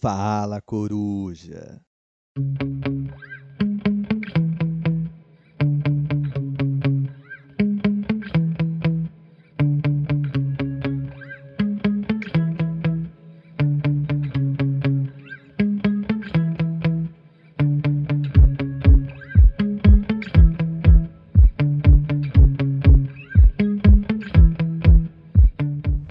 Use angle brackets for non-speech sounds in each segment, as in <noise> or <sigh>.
Fala, coruja.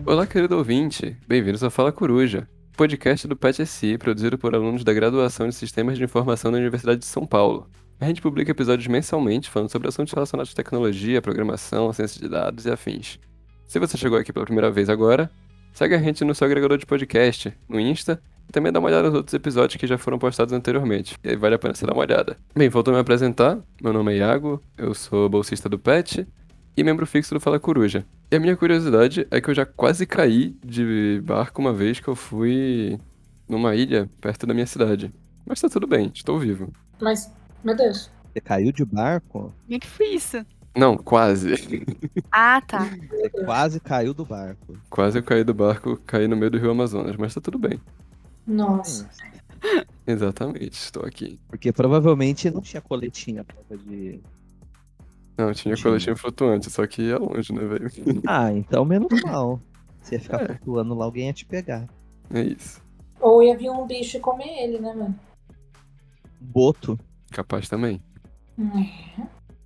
Olá, querido ouvinte. Bem-vindos ao Fala Coruja, podcast do PET-SI, produzido por alunos da graduação de Sistemas de Informação da Universidade de São Paulo. A gente publica episódios mensalmente falando sobre assuntos relacionados à tecnologia, programação, ciência de dados e afins. Se você chegou aqui pela primeira vez agora, segue a gente no seu agregador de podcast, no Insta, e também dá uma olhada nos outros episódios que já foram postados anteriormente, e aí vale a pena você dar uma olhada. Bem, faltou me apresentar, meu nome é Iago, eu sou bolsista do PET e membro fixo do Fala Coruja. E a minha curiosidade é que eu já quase caí de barco uma vez que eu fui numa ilha perto da minha cidade. Mas tá tudo bem, estou vivo. Mas, meu Deus. Você caiu de barco? Como é que foi isso? Não, quase. <laughs> Ah, tá. Você quase caiu do barco. quase eu caí do barco, caí no meio do rio Amazonas, mas tá tudo bem. Nossa. Exatamente, estou aqui. Porque provavelmente não tinha coletinha de. Não, tinha Tinha. coletinho flutuante, só que ia longe, né, velho? <laughs> Ah, então menos mal. Você ia ficar É. flutuando lá, alguém ia te pegar. É isso. Ou ia vir um bicho e comer ele, né, mano? Boto. Capaz também. Hum.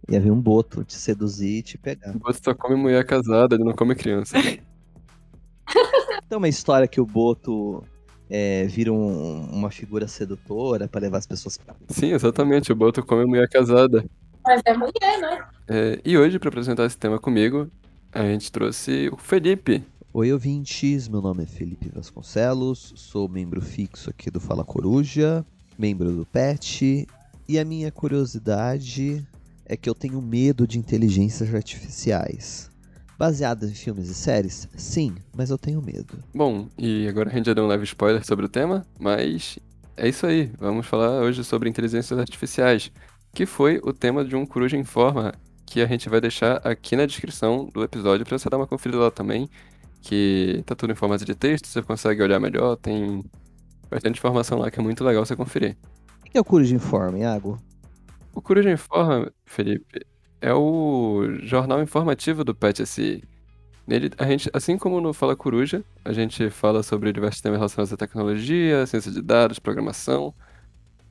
Ia vir um boto te seduzir e te pegar. Você só come mulher casada, ele não come criança. <laughs> Tem uma história que o boto é, vira um- uma figura sedutora pra levar as pessoas pra. Sim, exatamente, o Boto come mulher casada. Mas é mulher, né? É, e hoje, para apresentar esse tema comigo, a gente trouxe o Felipe. Oi, ouvintes. Meu nome é Felipe Vasconcelos, sou membro fixo aqui do Fala Coruja, membro do PET, e a minha curiosidade é que eu tenho medo de inteligências artificiais. Baseadas em filmes e séries? Sim, mas eu tenho medo. Bom, e agora a gente já deu um leve spoiler sobre o tema, mas é isso aí. Vamos falar hoje sobre inteligências artificiais, que foi o tema de um Coruja em Forma, que a gente vai deixar aqui na descrição do episódio para você dar uma conferida lá também, que tá tudo em formato de texto, você consegue olhar melhor, tem bastante informação lá que é muito legal você conferir. O que é o Coruja Informe, Iago? O Coruja Informa, Felipe, é o jornal informativo do PET-SI. Nele, a gente, assim como no Fala Coruja, a gente fala sobre diversos temas relacionados à tecnologia, ciência de dados, programação,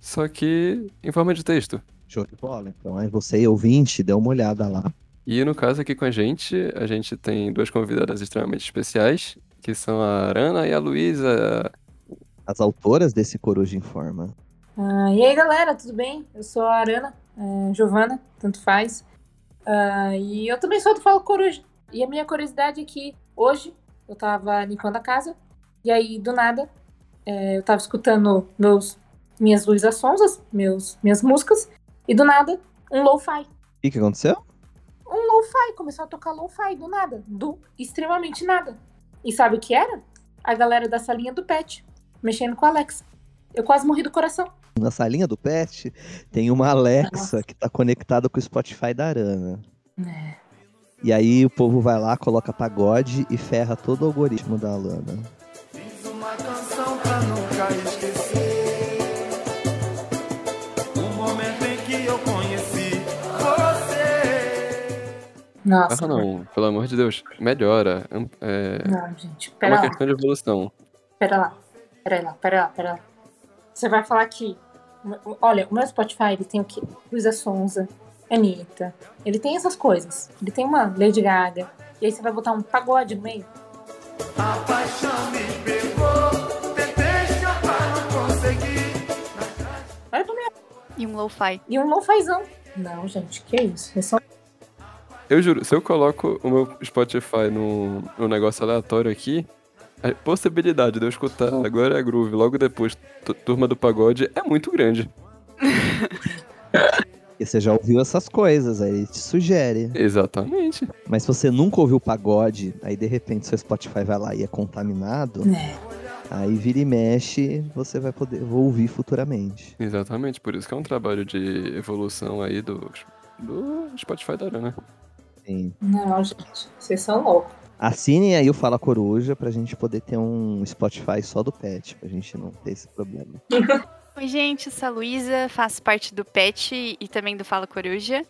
só que em forma de texto. Show de bola. Então aí você, ouvinte, dê uma olhada lá. E no caso aqui com a gente, a gente tem duas convidadas extremamente especiais, que são a Arana e a Luísa. As autoras desse Coruja Informa. Ah, e aí, galera, tudo bem? Eu sou a Arana, é, Giovana, tanto faz. Ah, e eu também sou do Falo Coruja. E a minha curiosidade é que hoje eu tava limpando a casa, e aí, do nada, é, eu tava escutando meus, minhas Luísa Sonzas, meus, minhas músicas, e do nada, um lo-fi. O que, aconteceu? um lo-fi, começou a tocar lo-fi do nada, do extremamente nada. E sabe o que era? A galera da salinha do pet, mexendo com a Alexa. Eu quase morri do coração. Na salinha do pet tem uma Alexa Nossa. que tá conectada com o Spotify da Arana. É. E aí o povo vai lá, coloca pagode e ferra todo o algoritmo da Alana. Fiz uma canção pra nunca Nossa. Ah, não, pelo amor de Deus, melhora. É, Não, gente, é pera uma lá, questão de evolução. pera lá, pera lá, pera lá, pera lá. Você vai falar que, olha, o meu Spotify, ele tem o quê? Luísa Sonza, Anitta, ele tem essas coisas. Ele tem uma Lady Gaga, e aí você vai botar um pagode no meio? A paixão me pegou Tentei escapar, não consegui Olha pra. E um lo-fi. E um lo-fizão. Não, gente, que isso? É só Eu juro, se eu coloco o meu Spotify num, num negócio aleatório aqui, a possibilidade de eu escutar agora é groove, logo depois tu- Turma do Pagode é muito grande. <laughs> E você já ouviu essas coisas, aí ele te sugere. Exatamente. Mas se você nunca ouviu pagode, aí de repente seu Spotify vai lá e é contaminado, É. aí vira e mexe, você vai poder ouvir futuramente. Exatamente, por isso que é um trabalho de evolução aí do, do Spotify da Arana. Sim. Não, gente, vocês são loucos. Assinem aí o Fala Coruja pra gente poder ter um Spotify só do pet, pra gente não ter esse problema. <laughs> Oi, gente, eu sou a Luísa, faço parte do PET e também do Fala Coruja.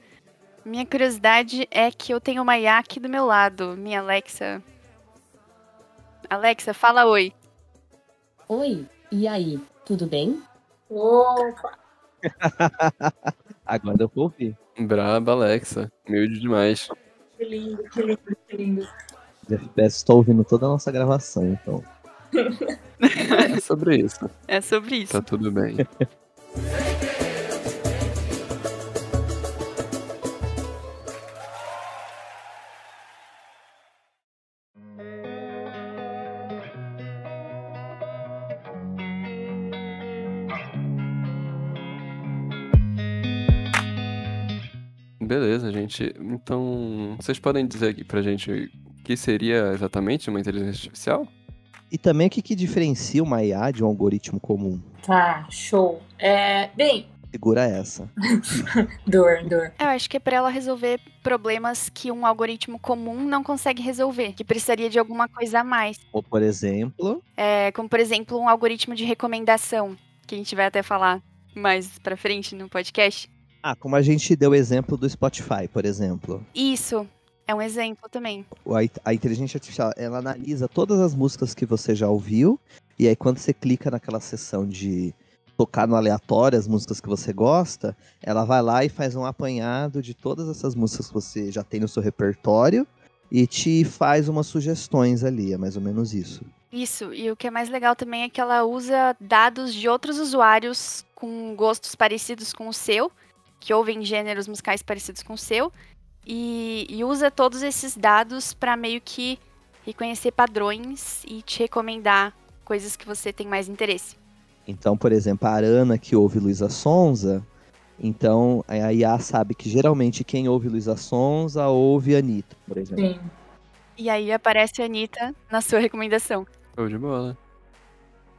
Minha curiosidade é que eu tenho uma IA aqui do meu lado, minha Alexa. Alexa, fala oi. Oi, e aí, tudo bem? Opa! <laughs> Agora eu vou ouvir. Braba, Alexa. Humilde demais. Que lindo, que lindo, que lindo. FPS estão ouvindo toda a nossa gravação, então. <laughs> É sobre isso. É sobre isso. Tá tudo bem. <laughs> gente. Então, vocês podem dizer aqui pra gente o que seria exatamente uma inteligência artificial? E também o que, que diferencia uma IA de um algoritmo comum? Tá, show. É, bem, Segura essa. <laughs> dor, dor. Eu acho que é pra ela resolver problemas que um algoritmo comum não consegue resolver, que precisaria de alguma coisa a mais. Ou, por exemplo, É, como, por exemplo, um algoritmo de recomendação, que a gente vai até falar mais pra frente no podcast. Ah, como a gente deu o exemplo do Spotify, por exemplo. Isso é um exemplo também. A, in- a inteligência artificial, ela analisa todas as músicas que você já ouviu, e aí quando você clica naquela seção de tocar no aleatório as músicas que você gosta, ela vai lá e faz um apanhado de todas essas músicas que você já tem no seu repertório e te faz umas sugestões ali, é mais ou menos isso. Isso, e o que é mais legal também é que ela usa dados de outros usuários com gostos parecidos com o seu, que ouvem gêneros musicais parecidos com o seu, e, e usa todos esses dados para meio que reconhecer padrões e te recomendar coisas que você tem mais interesse. Então, por exemplo, a Arana que ouve Luísa Sonza, então a IA sabe que geralmente quem ouve Luísa Sonza ouve Anitta, por exemplo. Sim. E aí aparece a Anitta na sua recomendação. Show de bola.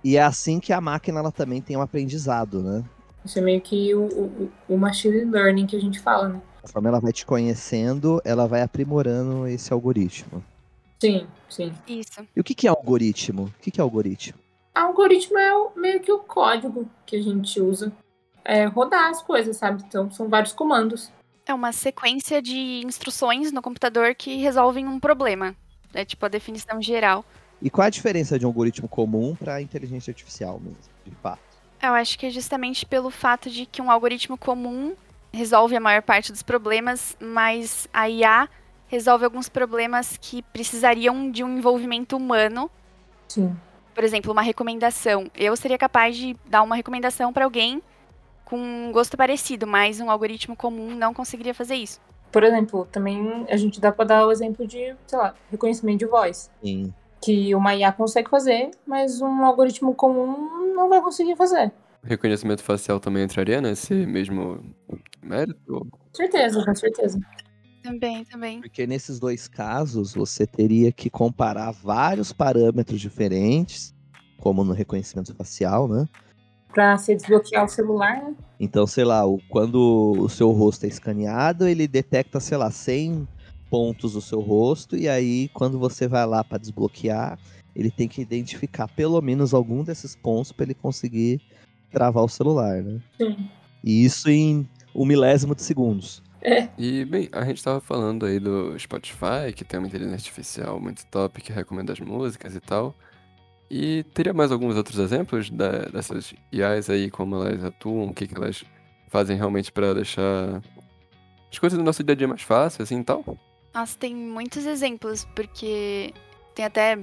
E é assim que a máquina ela também tem um aprendizado, né? Isso é meio que o, o, o machine learning que a gente fala, né? Conforme ela vai te conhecendo, ela vai aprimorando esse algoritmo. Sim, sim. Isso. E o que, que é algoritmo? O que, que é algoritmo? Algoritmo é o- meio que o código que a gente usa. É rodar as coisas, sabe? Então são vários comandos. É uma sequência de instruções no computador que resolvem um problema. É tipo a definição geral. E qual é a diferença de um algoritmo comum para inteligência artificial mesmo, de fato? Eu acho que é justamente pelo fato de que um algoritmo comum resolve a maior parte dos problemas, mas a IA resolve alguns problemas que precisariam de um envolvimento humano. Sim. Por exemplo, uma recomendação. Eu seria capaz de dar uma recomendação para alguém com um gosto parecido, mas um algoritmo comum não conseguiria fazer isso. Por exemplo, também a gente dá pra dar o exemplo de, sei lá, reconhecimento de voz. Sim. Que uma IA consegue fazer, mas um algoritmo comum não vai conseguir fazer. Reconhecimento facial também entraria nesse mesmo mérito? Com certeza, com certeza. Também, também. Porque nesses dois casos, você teria que comparar vários parâmetros diferentes, como no reconhecimento facial, né? Pra se desbloquear o celular, né? Então, sei lá, quando o seu rosto é escaneado, ele detecta, sei lá, 100 pontos do seu rosto, e aí quando você vai lá para desbloquear, ele tem que identificar pelo menos algum desses pontos para ele conseguir travar o celular, né? Sim. E isso em um milésimo de segundos. E, bem, a gente tava falando aí do Spotify, que tem uma inteligência artificial muito top, que recomenda as músicas e tal. E teria mais alguns outros exemplos da- dessas IAs aí, como elas atuam, o que, que elas fazem realmente pra deixar as coisas do nosso dia a dia mais fáceis, assim e tal? Nossa, tem muitos exemplos, porque tem até.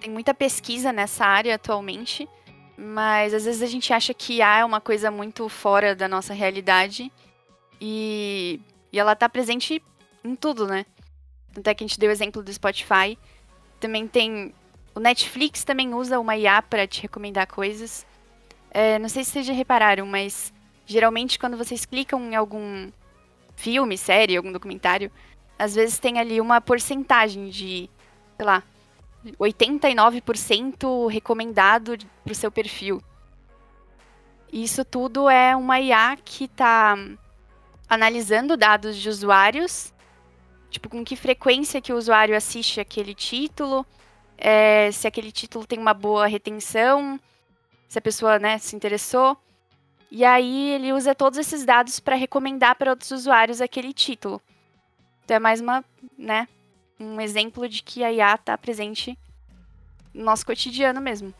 Tem muita pesquisa nessa área atualmente, mas às vezes a gente acha que IA é uma coisa muito fora da nossa realidade e, e ela tá presente em tudo, né? Tanto é que a gente deu o exemplo do Spotify. Também tem. O Netflix também usa uma IA para te recomendar coisas. É, não sei se vocês já repararam, mas geralmente quando vocês clicam em algum filme, série, algum documentário, às vezes tem ali uma porcentagem de, sei lá, 89% recomendado pro seu perfil. Isso tudo é uma IA que tá analisando dados de usuários tipo, com que frequência que o usuário assiste aquele título, é, se aquele título tem uma boa retenção, se a pessoa, né, se interessou. E aí ele usa todos esses dados para recomendar para outros usuários aquele título. Então é mais uma, né, um exemplo de que a IA está presente no nosso cotidiano mesmo.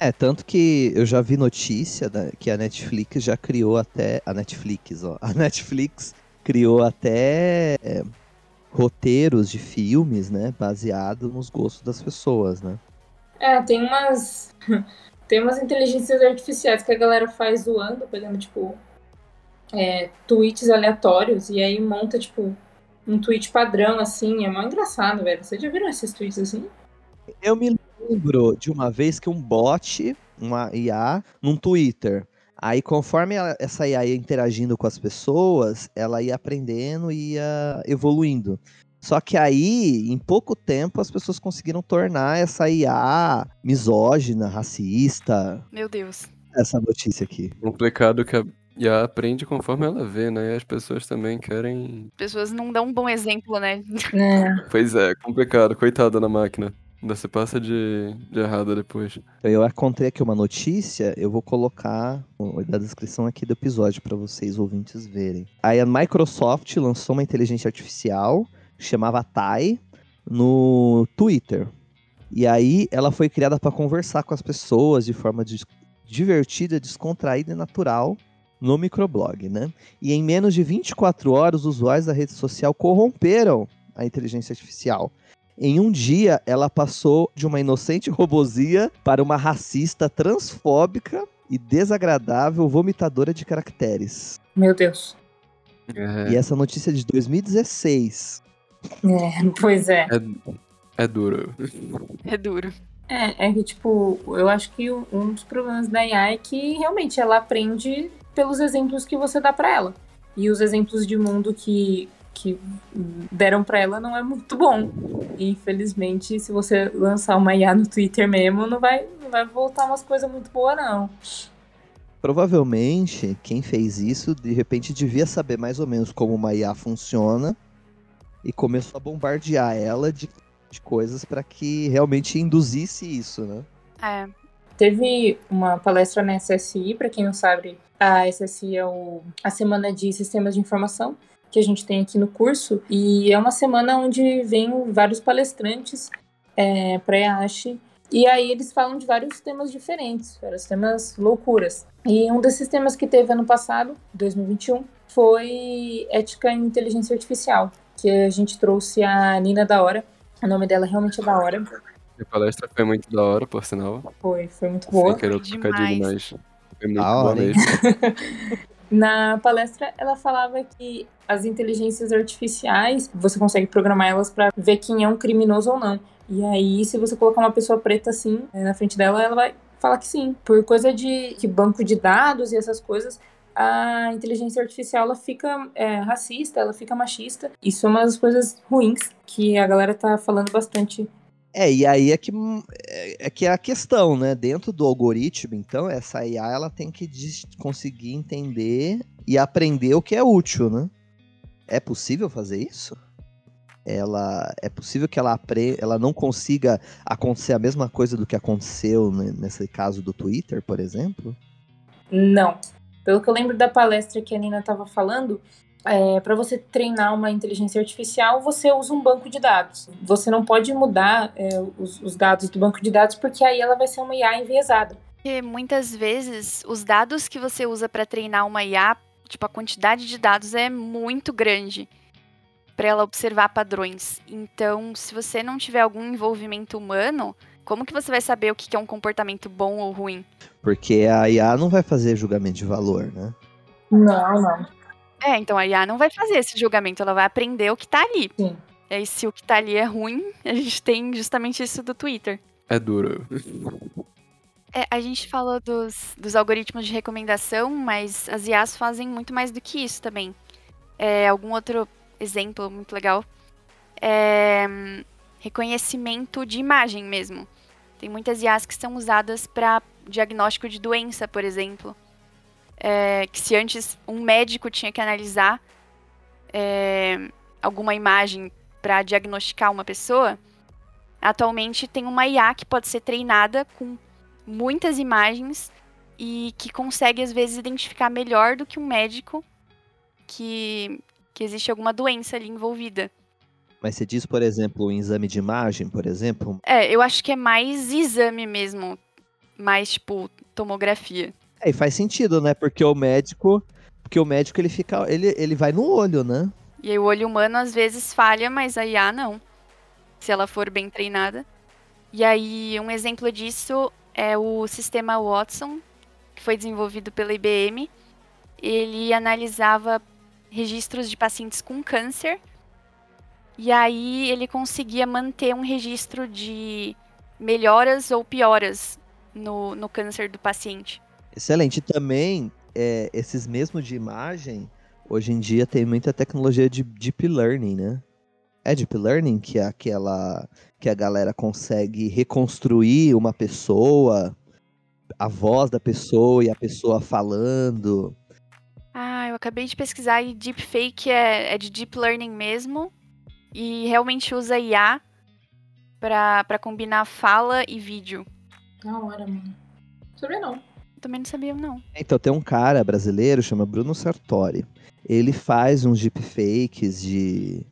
É, tanto que eu já vi notícia da, que a Netflix já criou até. A Netflix, ó. A Netflix criou até é, roteiros de filmes, né? Baseado nos gostos das pessoas, né? É, tem umas. <laughs> tem umas inteligências artificiais que a galera faz zoando, pegando, tipo, é, tweets aleatórios, e aí monta, tipo, um tweet padrão, assim. É mó engraçado, velho. Vocês já viram esses tweets assim? Eu me lembro de uma vez que um bot, uma IA, num Twitter. Aí, conforme ela- essa IA ia interagindo com as pessoas, ela ia aprendendo e ia evoluindo. Só que aí, em pouco tempo, as pessoas conseguiram tornar essa IA misógina, racista. Meu Deus. Essa notícia aqui. Complicado que a IA aprende conforme ela vê, né? E as pessoas também querem. As pessoas não dão um bom exemplo, né? É. Pois é, complicado. Coitada da máquina. Ainda se passa de, de errada depois. Então, Eu encontrei aqui uma notícia, eu vou colocar na descrição aqui do episódio para vocês ouvintes verem. Aí a Microsoft lançou uma inteligência artificial chamava Tai no Twitter. E aí ela foi criada para conversar com as pessoas de forma dis- divertida, descontraída e natural no microblog, né? E em menos de 24 horas, os usuários da rede social corromperam a inteligência artificial. Em um dia, ela passou de uma inocente robozia para uma racista transfóbica e desagradável vomitadora de caracteres. Meu Deus. É, E essa notícia é de 2016. É, pois é. é duro. É duro. É, é que, tipo, eu acho que um dos problemas da IA é que realmente ela aprende pelos exemplos que você dá pra ela. E os exemplos de mundo que, que deram pra ela não é muito bom. E, infelizmente, se você lançar uma IA no Twitter mesmo, não vai, não vai voltar umas coisas muito boas, não. Provavelmente, quem fez isso, de repente, devia saber mais ou menos como uma IA funciona e começou a bombardear ela de, de coisas para que realmente induzisse isso, né? É. Teve uma palestra na SSI, para quem não sabe, a SSI é o, a Semana de Sistemas de Informação que a gente tem aqui no curso, e é uma semana onde vem vários palestrantes é, para a EASH, e aí eles falam de vários temas diferentes, vários temas loucuras. E um desses temas que teve ano passado, 2021, foi ética em inteligência artificial, que a gente trouxe a Nina da Hora, o nome dela realmente é da hora, A palestra foi muito da hora, por sinal. foi, foi muito boa. Sem querer trocadilho, Demais. mas foi muito Da boa mesmo. <laughs> Na palestra, ela falava que as inteligências artificiais, você consegue programar elas para ver quem é um criminoso ou não. E aí, se você colocar uma pessoa preta assim eh, na frente dela, ela vai falar que sim. Por coisa de que banco de dados e essas coisas, a inteligência artificial ela fica é, racista, ela fica machista. Isso é uma das coisas ruins que a galera tá falando bastante. É, e aí é que é, é que é a questão, né? Dentro do algoritmo, então, essa IA ela tem que conseguir entender e aprender o que é útil, né? É possível fazer isso? Ela é possível que ela apre, ela não consiga acontecer a mesma coisa do que aconteceu né, nesse caso do Twitter, por exemplo? Não. Pelo que eu lembro da palestra que a Nina estava falando, é, para você treinar uma inteligência artificial, você usa um banco de dados. Você não pode mudar é, os, os dados do banco de dados, porque aí ela vai ser uma IA enviesada. Porque muitas vezes os dados que você usa para treinar uma IA, tipo, a quantidade de dados é muito grande para ela observar padrões. Então, se você não tiver algum envolvimento humano, como que você vai saber o que que é um comportamento bom ou ruim? Porque a IA não vai fazer julgamento de valor, né? Não, não. É, então a IA não vai fazer esse julgamento, ela vai aprender o que tá ali. Sim. E aí, se o que tá ali é ruim, a gente tem justamente isso do Twitter. É duro. É, a gente falou dos, dos algoritmos de recomendação, mas as IAs fazem muito mais do que isso também. É, algum outro exemplo muito legal é reconhecimento de imagem mesmo. Tem muitas IAs que são usadas para diagnóstico de doença, por exemplo. É, que se antes um médico tinha que analisar é, alguma imagem para diagnosticar uma pessoa, atualmente tem uma IA que pode ser treinada com muitas imagens e que consegue às vezes identificar melhor do que um médico que, que existe alguma doença ali envolvida. Mas você diz, por exemplo, um exame de imagem, por exemplo? É, eu acho que é mais exame mesmo, mais tipo tomografia. É, e faz sentido, né? Porque o médico, porque o médico ele fica, ele, ele vai no olho, né? E aí o olho humano às vezes falha, mas a IA não. Se ela for bem treinada. E aí um exemplo disso é o sistema Watson, que foi desenvolvido pela IBM. Ele analisava registros de pacientes com câncer. E aí ele conseguia manter um registro de melhoras ou pioras no, no câncer do paciente. Excelente. E também, é, esses mesmos de imagem, hoje em dia tem muita tecnologia de deep learning, né? É deep learning que é aquela que a galera consegue reconstruir uma pessoa, a voz da pessoa e a pessoa falando. Ah, eu acabei de pesquisar e deepfake é, é de deep learning mesmo. E realmente usa IA para combinar fala e vídeo. Da hora, mano. Sabia não. Também não sabia, não. Então tem um cara brasileiro, chama Bruno Sartori. Ele faz uns deepfakes de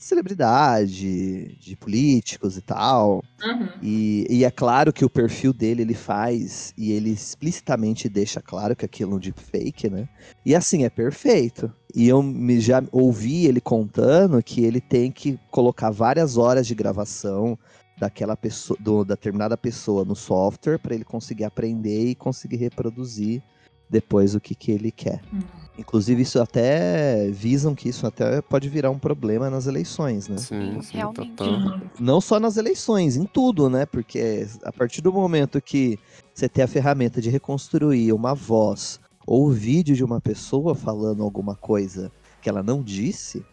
celebridade, de políticos e tal. Uhum. E, e é claro que o perfil dele ele faz e ele explicitamente deixa claro que aquilo é um deepfake, né? E assim, é perfeito. E eu me, já ouvi ele contando que ele tem que colocar várias horas de gravação daquela pessoa, do, da determinada pessoa no software para ele conseguir aprender e conseguir reproduzir depois o que, que ele quer. Hum. Inclusive, isso até visam que isso até pode virar um problema nas eleições, né? Sim, sim, Realmente. Uhum. Não só nas eleições, em tudo, né? Porque a partir do momento que você tem a ferramenta de reconstruir uma voz ou o vídeo de uma pessoa falando alguma coisa que ela não disse,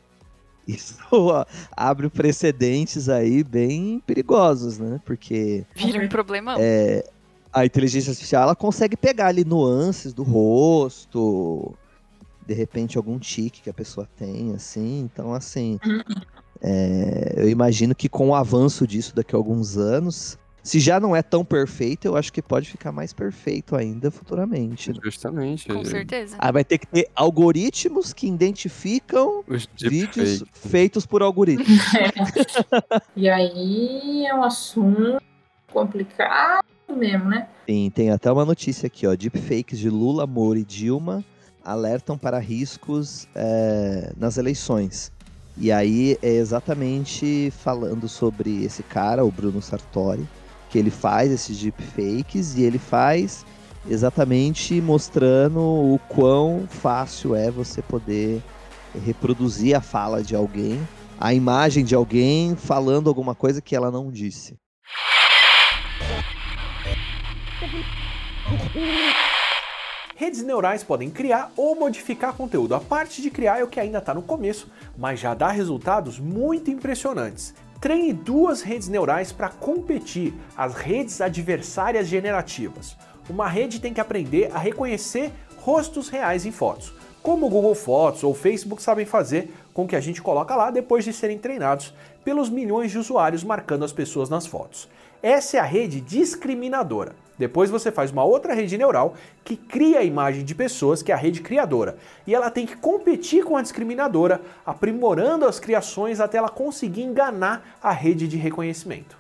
<laughs> isso ó, abre precedentes aí bem perigosos, né? Porque Vira um problema. é, a inteligência artificial ela consegue pegar ali nuances do rosto, de repente algum tique que a pessoa tem, assim. Então, assim, é, eu imagino que com o avanço disso daqui a alguns anos, se já não é tão perfeito, eu acho que pode ficar mais perfeito ainda futuramente. né? Justamente. Com certeza. Ah, vai ter que ter algoritmos que identificam Os vídeos feitos por algoritmos. <laughs> <laughs> E aí é um assunto complicado mesmo, né? Sim, tem até uma notícia aqui, ó. Deepfakes de Lula, Moro e Dilma alertam para riscos é, nas eleições. E aí é exatamente falando sobre esse cara, o Bruno Sartori, que ele faz esses deepfakes e ele faz exatamente mostrando o quão fácil é você poder reproduzir a fala de alguém, a imagem de alguém falando alguma coisa que ela não disse. Redes neurais podem criar ou modificar conteúdo. A parte de criar é o que ainda está no começo, mas já dá resultados muito impressionantes. Treine duas redes neurais para competir, as redes adversárias generativas. Uma rede tem que aprender a reconhecer rostos reais em fotos, como o Google Fotos ou o Facebook sabem fazer com que a gente coloca lá depois de serem treinados pelos milhões de usuários marcando as pessoas nas fotos. Essa é a rede discriminadora. Depois você faz uma outra rede neural que cria a imagem de pessoas, que é a rede criadora. E ela tem que competir com a discriminadora, aprimorando as criações até ela conseguir enganar a rede de reconhecimento.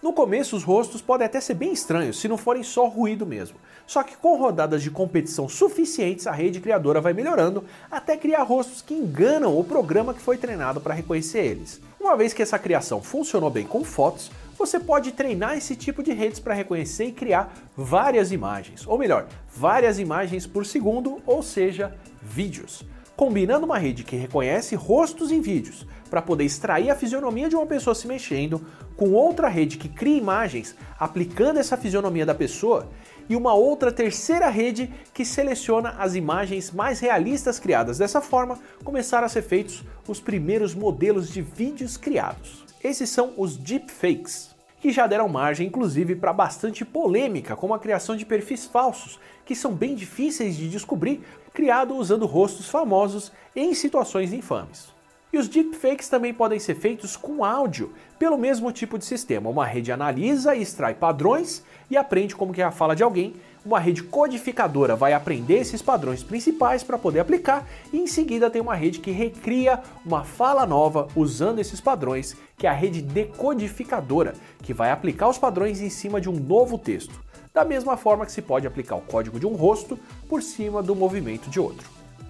No começo, os rostos podem até ser bem estranhos, se não forem só ruído mesmo. Só que com rodadas de competição suficientes, a rede criadora vai melhorando até criar rostos que enganam o programa que foi treinado para reconhecer eles. Uma vez que essa criação funcionou bem com fotos, você pode treinar esse tipo de redes para reconhecer e criar várias imagens, ou melhor, várias imagens por segundo, ou seja, vídeos. Combinando uma rede que reconhece rostos em vídeos para poder extrair a fisionomia de uma pessoa se mexendo, com outra rede que cria imagens aplicando essa fisionomia da pessoa, e uma outra terceira rede que seleciona as imagens mais realistas criadas. Dessa forma, começaram a ser feitos os primeiros modelos de vídeos criados. Esses são os deepfakes, que já deram margem inclusive para bastante polêmica, como a criação de perfis falsos, que são bem difíceis de descobrir, criado usando rostos famosos em situações infames. E os deepfakes também podem ser feitos com áudio, pelo mesmo tipo de sistema. Uma rede analisa e extrai padrões e aprende como que é a fala de alguém. Uma rede codificadora vai aprender esses padrões principais para poder aplicar e em seguida tem uma rede que recria uma fala nova usando esses padrões, que é a rede decodificadora, que vai aplicar os padrões em cima de um novo texto. Da mesma forma que se pode aplicar o código de um rosto por cima do movimento de outro.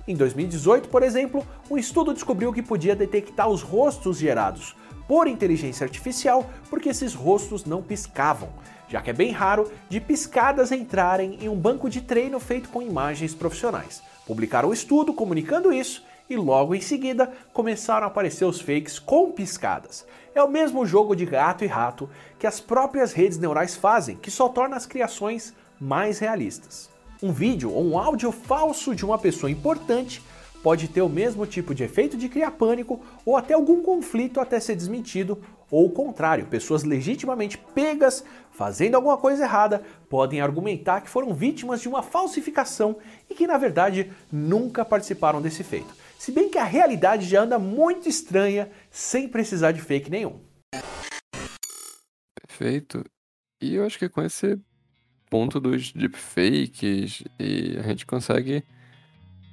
Em 2018, por exemplo, um estudo descobriu que podia detectar os rostos gerados por inteligência artificial porque esses rostos não piscavam, já que é bem raro de piscadas entrarem em um banco de treino feito com imagens profissionais. Publicaram o estudo comunicando isso e logo em seguida começaram a aparecer os fakes com piscadas. É o mesmo jogo de gato e rato que as próprias redes neurais fazem, que só torna as criações mais realistas. Um vídeo ou um áudio falso de uma pessoa importante pode ter o mesmo tipo de efeito de criar pânico ou até algum conflito até ser desmentido, ou o contrário, pessoas legitimamente pegas fazendo alguma coisa errada podem argumentar que foram vítimas de uma falsificação e que na verdade nunca participaram desse feito. Se bem que a realidade já anda muito estranha sem precisar de fake nenhum. Perfeito. E eu acho que com esse ponto dos deepfakes e a gente consegue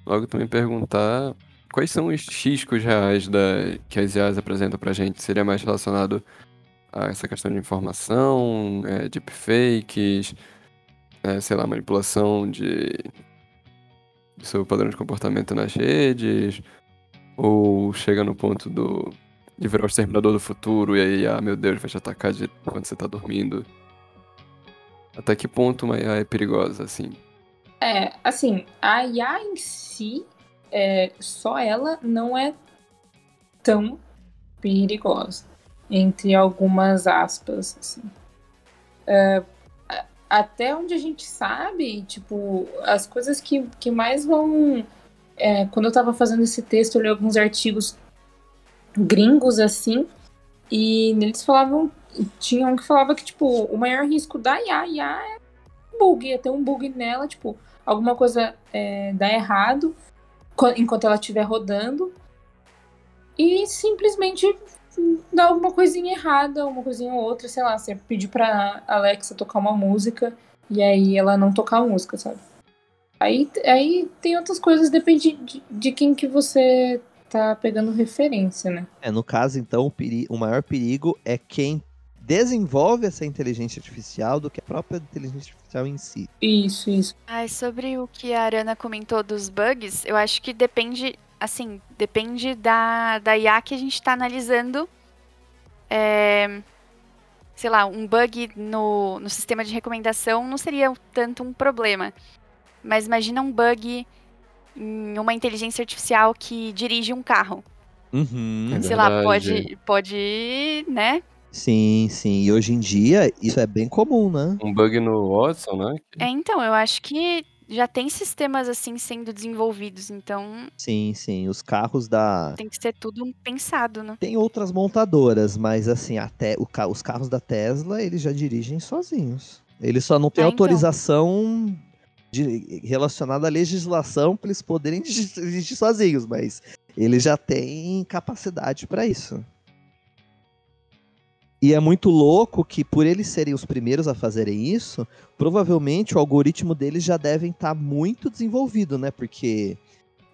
logo também perguntar quais são os riscos reais da, que as IAs apresentam pra gente. Seria mais relacionado a essa questão de informação, é, deepfakes, é, sei lá, manipulação de, do seu padrão de comportamento nas redes, ou chega no ponto do de virar o exterminador do futuro e aí, ah, meu Deus, vai te atacar de, quando você tá dormindo. Até que ponto uma IA é perigosa, assim? É, assim, a IA em si, é, só ela não é tão perigosa, entre algumas aspas, assim. É, até onde a gente sabe, tipo, as coisas que, que mais vão. É, quando eu tava fazendo esse texto, eu li alguns artigos gringos assim, e eles falavam. Tinha um que falava que, tipo, o maior risco da IA, IA é bug, ia ter um bug nela, tipo, alguma coisa é, dá errado enquanto ela estiver rodando e simplesmente dá alguma coisinha errada, uma coisinha ou outra, sei lá, você pedir pra Alexa tocar uma música e aí ela não tocar a música, sabe? Aí, aí tem outras coisas, depende de, de quem que você tá pegando referência, né? É, no caso, então, o, peri o maior perigo é quem desenvolve essa inteligência artificial do que a própria inteligência artificial em si. Isso, isso. Ai, sobre o que a Arana comentou dos bugs, eu acho que depende, assim, depende da, da IA que a gente está analisando. É, sei lá, um bug no, no sistema de recomendação não seria tanto um problema. Mas imagina um bug em uma inteligência artificial que dirige um carro. Uhum. É Sei lá, verdade. pode, pode, né? Sim, sim. E hoje em dia isso é bem comum, né? Um bug no Watson, né? É, então, eu acho que já tem sistemas assim sendo desenvolvidos, então Sim, sim. Os carros da. tem que ser tudo pensado, né? Tem outras montadoras, mas assim, até o ca- os carros da Tesla, eles já dirigem sozinhos. Eles só não têm então. autorização de- relacionada à legislação para eles poderem dirigir <laughs> dirigir sozinhos, mas eles já têm capacidade para isso. E é muito louco que, por eles serem os primeiros a fazerem isso, provavelmente o algoritmo deles já devem estar muito desenvolvido, né? Porque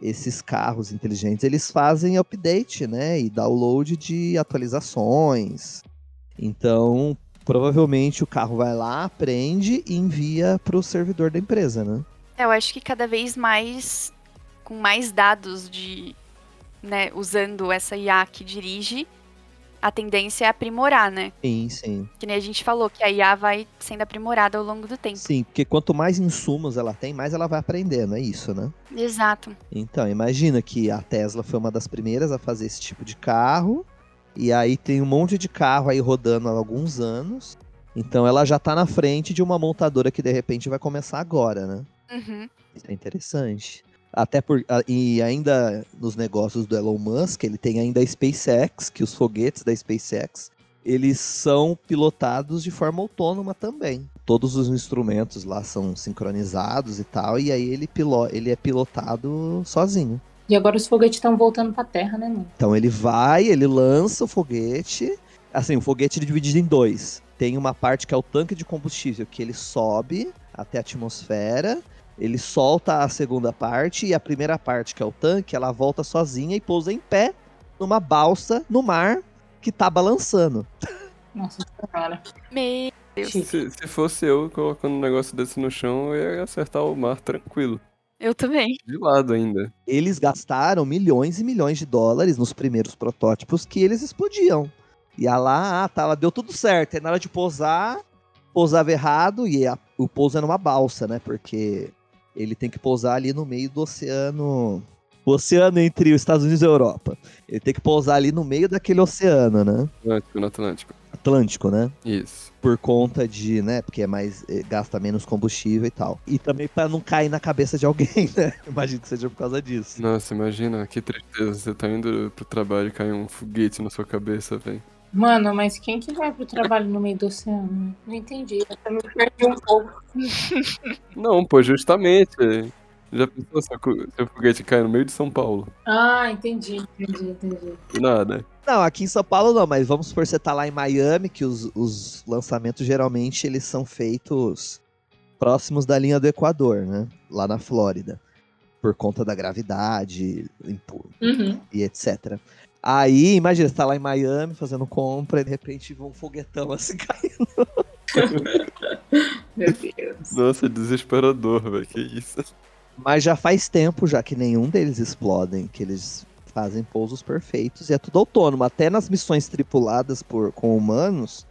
esses carros inteligentes, eles fazem update, né? E download de atualizações. Então, provavelmente o carro vai lá, aprende e envia para o servidor da empresa, né? É, eu acho que cada vez mais com mais dados de, né, usando essa IA que dirige, a tendência é aprimorar, né? Sim, sim. Que nem a gente falou que a IA vai sendo aprimorada ao longo do tempo. Sim, porque quanto mais insumos ela tem, mais ela vai aprendendo, é isso, né? Exato. Então, imagina que a Tesla foi uma das primeiras a fazer esse tipo de carro, e aí tem um monte de carro aí rodando há alguns anos. Então ela já tá na frente de uma montadora que de repente vai começar agora, né? Uhum. Isso é interessante. Até por. a- E ainda nos negócios do Elon Musk, ele tem ainda a SpaceX, que os foguetes da SpaceX, eles são pilotados de forma autônoma também. Todos os instrumentos lá são sincronizados e tal, e aí ele, pilo... ele é pilotado sozinho. E agora os foguetes estão voltando pra Terra, né, mano? Então ele vai, ele lança o foguete. Assim, o foguete é dividido em dois. Tem uma parte que é o tanque de combustível, que ele sobe até a atmosfera. Ele solta a segunda parte e a primeira parte, que é o tanque, ela volta sozinha e pousa em pé numa balsa no mar que tá balançando. Nossa senhora. Meu Deus. Se, se fosse eu colocando um negócio desse no chão, eu ia acertar o mar tranquilo. Eu também. De lado ainda. Eles gastaram milhões e milhões de dólares nos primeiros protótipos que eles explodiam. E a lá, ah, tá, ela deu tudo certo. Aí na hora de pousar, pousava errado e a- o pouso é numa balsa, né? Porque ele tem que pousar ali no meio do oceano. O oceano entre os Estados Unidos e a Europa. Ele tem que pousar ali no meio daquele oceano, né? Atlântico, no Atlântico. Atlântico, né? Isso. Por conta de, né? Porque é mais. eh, gasta menos combustível e tal. E também pra não cair na cabeça de alguém, <laughs> né? Imagino que seja por causa disso. Nossa, imagina, que tristeza. Você tá indo pro trabalho e cai um foguete na sua cabeça, velho. Mano, mas quem que vai pro trabalho no meio do oceano? Não entendi. Eu também perdi um pouco. <laughs> Não, pô, justamente. Já pensou se o seu foguete cai no meio de São Paulo? Ah, entendi, entendi, entendi. Nada. Não, aqui em São Paulo não, mas vamos supor você tá lá em Miami, que os, os lançamentos geralmente eles são feitos próximos da linha do Equador, né? Lá na Flórida. Por conta da gravidade impu- Uhum. e etc. Aí, imagina, você tá lá em Miami fazendo compra e de repente vê um foguetão assim <laughs> caindo. Meu Deus. Nossa, desesperador, velho. Que isso. Mas já faz tempo já que nenhum deles explodem, que eles fazem pousos perfeitos e é tudo autônomo. Até nas missões tripuladas por, com humanos,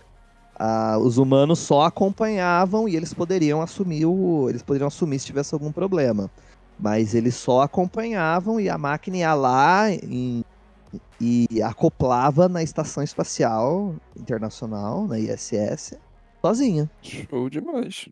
ah, os humanos só acompanhavam e eles poderiam assumir o. Eles poderiam assumir se tivesse algum problema. Mas eles só acompanhavam e a máquina ia lá em- e acoplava na Estação Espacial Internacional, na ISS, sozinha. Show demais.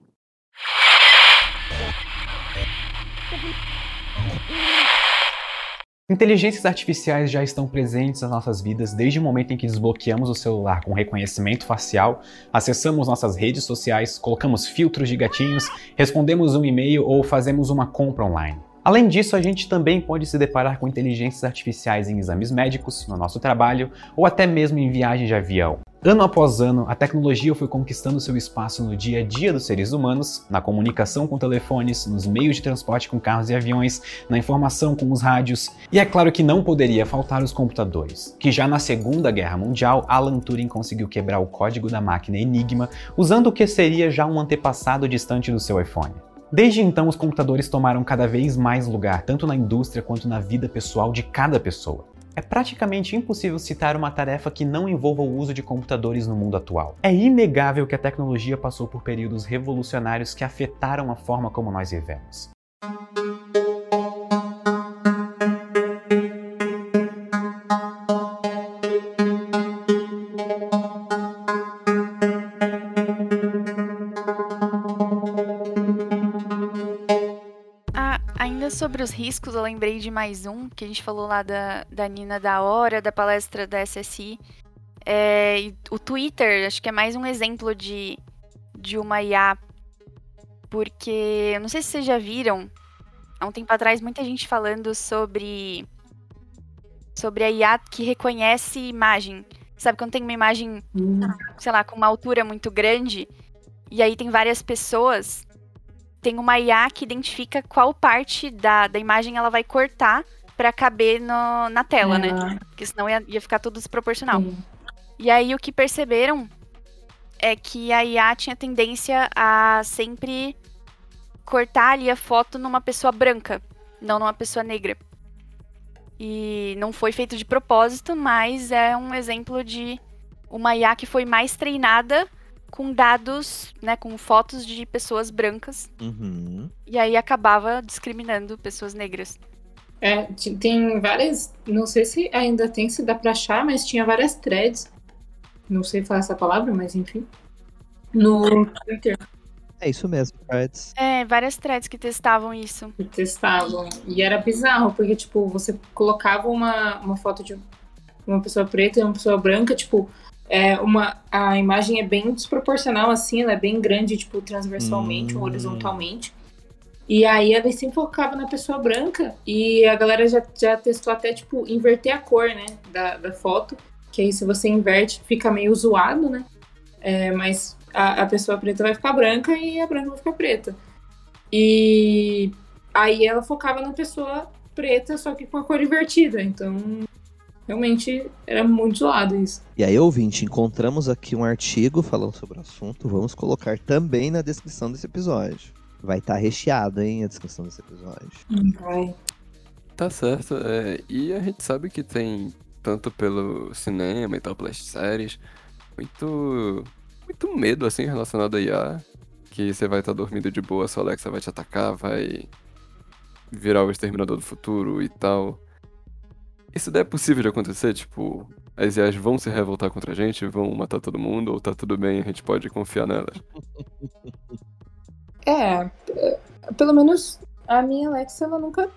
Inteligências artificiais já estão presentes nas nossas vidas desde o momento em que desbloqueamos o celular com reconhecimento facial, acessamos nossas redes sociais, colocamos filtros de gatinhos, respondemos um e-mail ou fazemos uma compra online. Além disso, a gente também pode se deparar com inteligências artificiais em exames médicos, no nosso trabalho ou até mesmo em viagem de avião. Ano após ano, a tecnologia foi conquistando seu espaço no dia a dia dos seres humanos, na comunicação com telefones, nos meios de transporte com carros e aviões, na informação com os rádios, e é claro que não poderia faltar os computadores, que já na Segunda Guerra Mundial, Alan Turing conseguiu quebrar o código da máquina Enigma usando o que seria já um antepassado distante do seu iPhone. Desde então, os computadores tomaram cada vez mais lugar, tanto na indústria quanto na vida pessoal de cada pessoa. É praticamente impossível citar uma tarefa que não envolva o uso de computadores no mundo atual. É inegável que a tecnologia passou por períodos revolucionários que afetaram a forma como nós vivemos. Sobre os riscos, eu lembrei de mais um, que a gente falou lá da, da Nina da Hora, da palestra da SSI. É, o Twitter, acho que é mais um exemplo de, de uma IA. Porque, eu não sei se vocês já viram, há um tempo atrás, muita gente falando sobre, sobre a IA que reconhece imagem. Sabe quando tem uma imagem Hum. sei lá, com uma altura muito grande, e aí tem várias pessoas, tem uma IA que identifica qual parte da, da imagem ela vai cortar pra caber no, na tela, né? Ah, Porque senão ia, ia ficar tudo desproporcional. sim. E aí o que perceberam é que a IA tinha tendência a sempre cortar ali a foto numa pessoa branca, não numa pessoa negra. E não foi feito de propósito, mas é um exemplo de uma IA que foi mais treinada com dados, né, com fotos de pessoas brancas, Uhum. e aí acabava discriminando pessoas negras. É, tem várias. Não sei se ainda tem, se dá pra achar, mas tinha várias threads. Não sei falar essa palavra, mas enfim. No Twitter É isso mesmo, Freds. É, várias threads que testavam isso. que testavam. E era bizarro, porque, tipo, você colocava uma, uma foto de uma pessoa preta e uma pessoa branca, tipo, é uma, a imagem é bem desproporcional, assim, ela é bem grande, tipo, transversalmente ou Hum. horizontalmente. E aí ela sempre focava na pessoa branca. E a galera já, já testou até, tipo, inverter a cor, né? Da, da foto. Que aí se você inverte, fica meio zoado, né? É, mas a, a pessoa preta vai ficar branca e a branca vai ficar preta. E aí ela focava na pessoa preta, só que com a cor invertida. Então, realmente era muito zoado isso. E aí, ouvinte, encontramos aqui um artigo falando sobre o assunto. Vamos colocar também na descrição desse episódio. Vai estar recheado, hein, a descrição desse episódio. Vai. Tá certo. é, e a gente sabe que tem, tanto pelo cinema e tal, pelas séries, muito, muito medo, assim, relacionado a IA. Que você vai estar dormindo de boa, sua Alexa vai te atacar, vai virar o exterminador do futuro e tal. Isso daí é possível de acontecer? Tipo, as IAs vão se revoltar contra a gente, vão matar todo mundo, ou tá tudo bem, a gente pode confiar nelas? É, pelo menos a minha Alexa, ela nunca.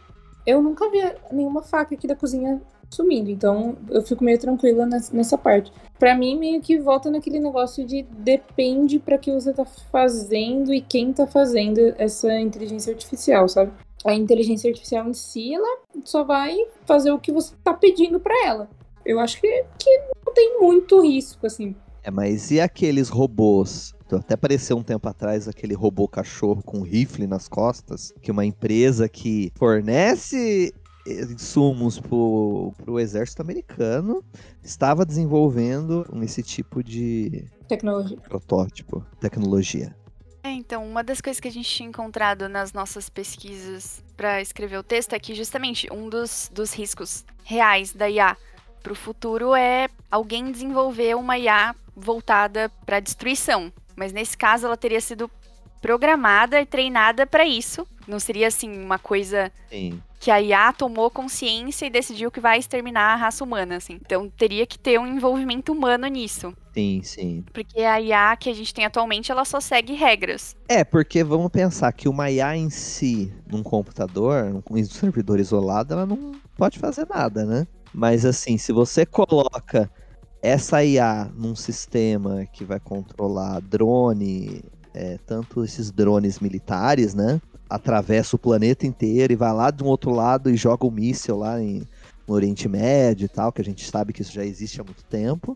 Eu nunca vi nenhuma faca aqui da cozinha sumindo, então eu fico meio tranquila nes- nessa parte. Pra mim, meio que volta naquele negócio de depende pra que você tá fazendo e quem tá fazendo essa inteligência artificial, sabe? A inteligência artificial em si, ela só vai fazer o que você tá pedindo pra ela. Eu acho que, que não tem muito risco, assim. É, mas e aqueles robôs? Então, Até apareceu um tempo atrás aquele robô cachorro com rifle nas costas, que uma empresa que fornece insumos pro, pro exército americano estava desenvolvendo esse tipo de Tecnologia. protótipo, tecnologia. É, então, uma das coisas que a gente tinha encontrado nas nossas pesquisas para escrever o texto é que justamente um dos, dos riscos reais da IA para o futuro é alguém desenvolver uma IA voltada para destruição. Mas nesse caso ela teria sido programada e treinada para isso. Não seria assim uma coisa Sim. Que a IA tomou consciência e decidiu que vai exterminar a raça humana, assim. Então teria que ter um envolvimento humano nisso, Sim, sim. porque a IA que a gente tem atualmente ela só segue regras. É, porque vamos pensar que uma IA em si, num computador, num servidor isolado, ela não pode fazer nada, né? Mas assim, se você coloca essa IA num sistema que vai controlar drone, é, tanto esses drones militares, né? Atravessa o planeta inteiro e vai lá de um outro lado e joga um míssil lá em, no Oriente Médio e tal, que a gente sabe que isso já existe há muito tempo.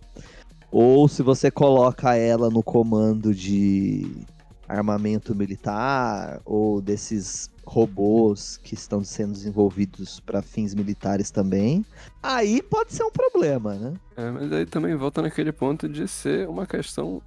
Ou se você coloca ela no comando de armamento militar ou desses robôs que estão sendo desenvolvidos para fins militares também, aí pode ser um problema, né? É, mas aí também volta naquele ponto de ser uma questão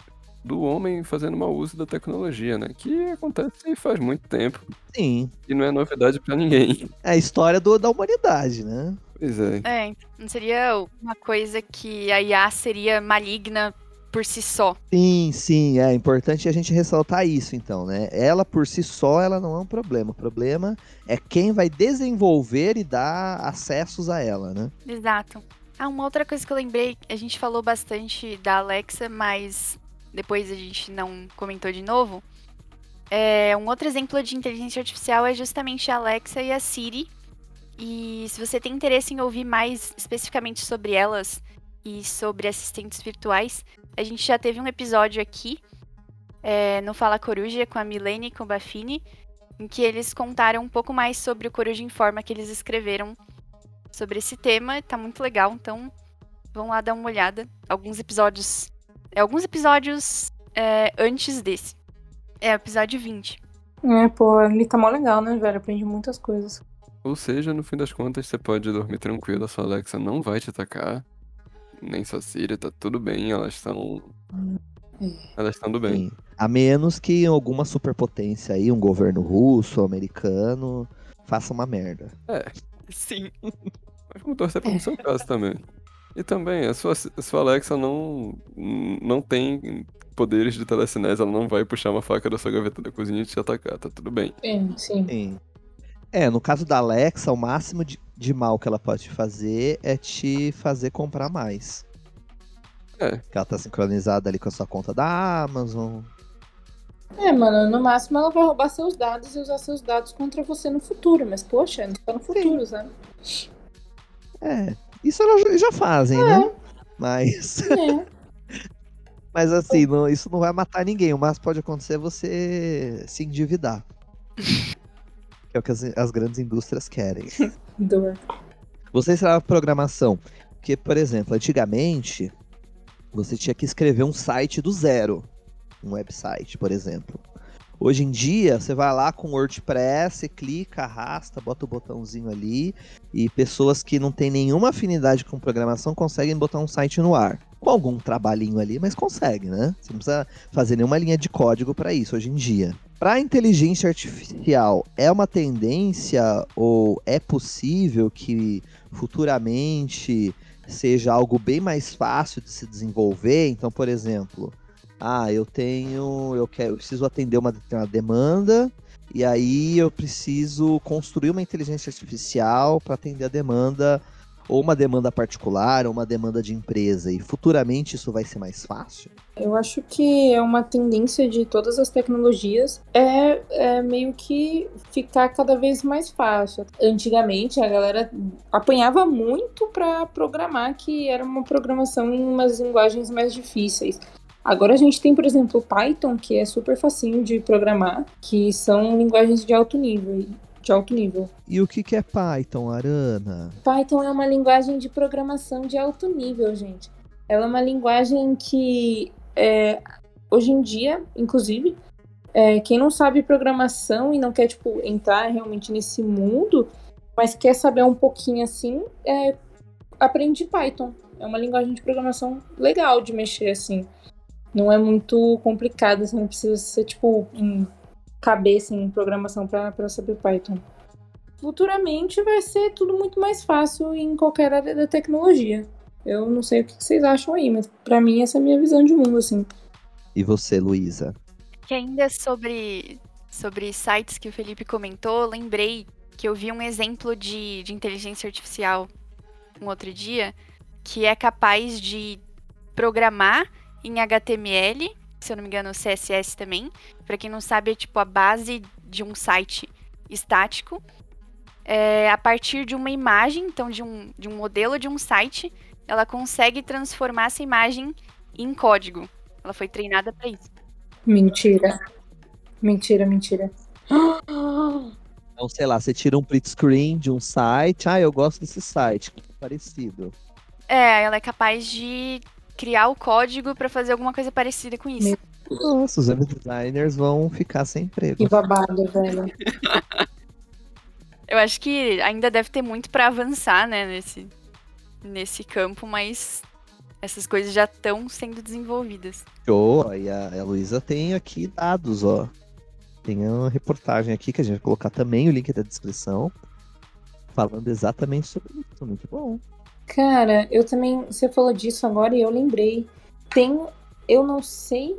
do homem fazendo mau uso da tecnologia, né? Que acontece faz muito tempo Sim, e não é novidade pra ninguém. é a história do- da humanidade, né? Pois é. É, não seria uma coisa que a IA seria maligna por si só. Sim, sim, é importante a gente ressaltar isso então, né? Ela por si só, ela não é um problema. O problema é quem vai desenvolver e dar acessos a ela, né? Exato. Ah, uma outra coisa que eu lembrei, a gente falou bastante da Alexa, mas depois a gente não comentou de novo. É, um outro exemplo de inteligência artificial é justamente a Alexa e a Siri. E se você tem interesse em ouvir mais especificamente sobre elas e sobre assistentes virtuais, a gente já teve um episódio aqui é, no Fala Coruja com a Milene e com o Bafini, em que eles contaram um pouco mais sobre o Coruja em Forma que eles escreveram sobre esse tema. Tá muito legal, então vão lá dar uma olhada. Alguns episódios. É, alguns episódios é, antes desse. É, episódio 20. É, pô, ele tá mó legal, né, velho? Aprendi muitas coisas. Ou seja, no fim das contas, você pode dormir tranquilo, a sua Alexa não vai te atacar. Nem sua Siri, tá tudo bem, elas estão. Elas estão do bem. Sim. A menos que alguma superpotência aí, um governo russo, americano, faça uma merda. Sim. Mas vamos torcer pra no seu caso também. E também, a sua, a sua Alexa não, não tem poderes de telecinese, ela não vai puxar uma faca da sua gaveta da cozinha e te atacar, tá tudo bem. Sim, sim. Sim. É, no caso da Alexa, o máximo de, de mal que ela pode te fazer é te fazer comprar mais. É. Porque ela tá sincronizada ali com a sua conta da Amazon. É, mano, no máximo ela vai roubar seus dados e usar seus dados contra você no futuro. Mas, poxa, não tá no futuro, sabe? É, isso elas já- fazem, né? Mas, É. <laughs> mas assim, não- isso não vai matar ninguém. O máximo pode acontecer é você se endividar. é o que as, as grandes indústrias querem. <laughs> Dor. Você ensinava programação. Porque, por exemplo, antigamente você tinha que escrever um site do zero. Um website, por exemplo. Hoje em dia, você vai lá com WordPress, você clica, arrasta, bota o botãozinho ali, e pessoas que não têm nenhuma afinidade com programação conseguem botar um site no ar. Com algum trabalhinho ali, mas consegue, né? Você não precisa fazer nenhuma linha de código para isso hoje em dia. Para inteligência artificial, é uma tendência ou é possível que futuramente seja algo bem mais fácil de se desenvolver? Então, por exemplo, ah, eu tenho, eu quero, eu preciso atender uma determinada demanda e aí eu preciso construir uma inteligência artificial para atender a demanda ou uma demanda particular ou uma demanda de empresa e futuramente isso vai ser mais fácil? Eu acho que é uma tendência de todas as tecnologias é, é meio que ficar cada vez mais fácil. Antigamente a galera apanhava muito para programar, que era uma programação em umas linguagens mais difíceis. Agora a gente tem, por exemplo, o Python, que é super facinho de programar, que são linguagens de alto nível. De alto nível. E o que, que é Python, Arana? Python é uma linguagem de programação de alto nível, gente. Ela é uma linguagem que, é, hoje em dia, inclusive, é, quem não sabe programação e não quer, tipo, entrar realmente nesse mundo, mas quer saber um pouquinho assim, é, aprende Python. É uma linguagem de programação legal de mexer, assim não é muito complicado, você não precisa ser, tipo, um cabeça em programação para saber Python. Futuramente vai ser tudo muito mais fácil em qualquer área da tecnologia. Eu não sei o que vocês acham aí, mas para mim essa é a minha visão de mundo, assim. E você, Luísa? Que ainda sobre, sobre sites que o Felipe comentou, lembrei que eu vi um exemplo de, de inteligência artificial um outro dia que é capaz de programar em HTML, se eu não me engano, CSS também. Para quem não sabe, é tipo a base de um site estático. É, a partir de uma imagem, então de um, de um modelo de um site, ela consegue transformar essa imagem em código. Ela foi treinada para isso. Mentira. Mentira, mentira. Então, sei lá, você tira um print screen de um site. Ah, eu gosto desse site. Parecido. É, ela é capaz de criar o código para fazer alguma coisa parecida com isso. Nossa, os web designers vão ficar sem emprego. Que babado, velho. Eu acho que ainda deve ter muito para avançar, né, nesse, nesse campo, mas essas coisas já estão sendo desenvolvidas. Show, e a, a Luísa tem aqui dados, ó. Tem uma reportagem aqui que a gente vai colocar também o link da descrição, falando exatamente sobre isso. Muito bom. Cara, eu também. Você falou disso agora e eu lembrei. Tem. Eu não sei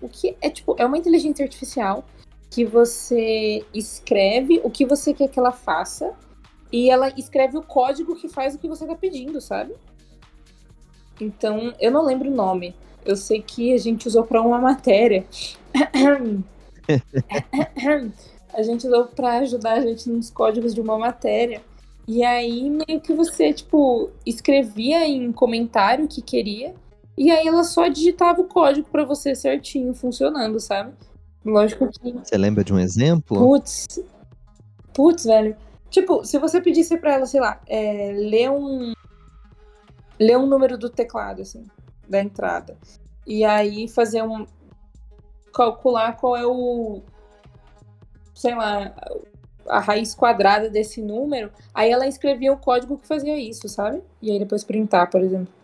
o que. É tipo, é uma inteligência artificial que você escreve o que você quer que ela faça e ela escreve o código que faz o que você tá pedindo, sabe? Então, eu não lembro o nome. Eu sei que a gente usou para uma matéria. <laughs> a gente usou para ajudar a gente nos códigos de uma matéria. E aí meio que você, tipo, escrevia em comentário o que queria. E aí ela só digitava o código para você certinho, funcionando, sabe? Lógico que. Você lembra de um exemplo? Putz. Putz, velho. Tipo, se você pedisse pra ela, sei lá, é, ler um. ler um número do teclado, assim, da entrada. E aí fazer um. calcular qual é o. sei lá, a raiz quadrada desse número, aí ela escrevia o código que fazia isso, sabe? E aí depois printar, por exemplo.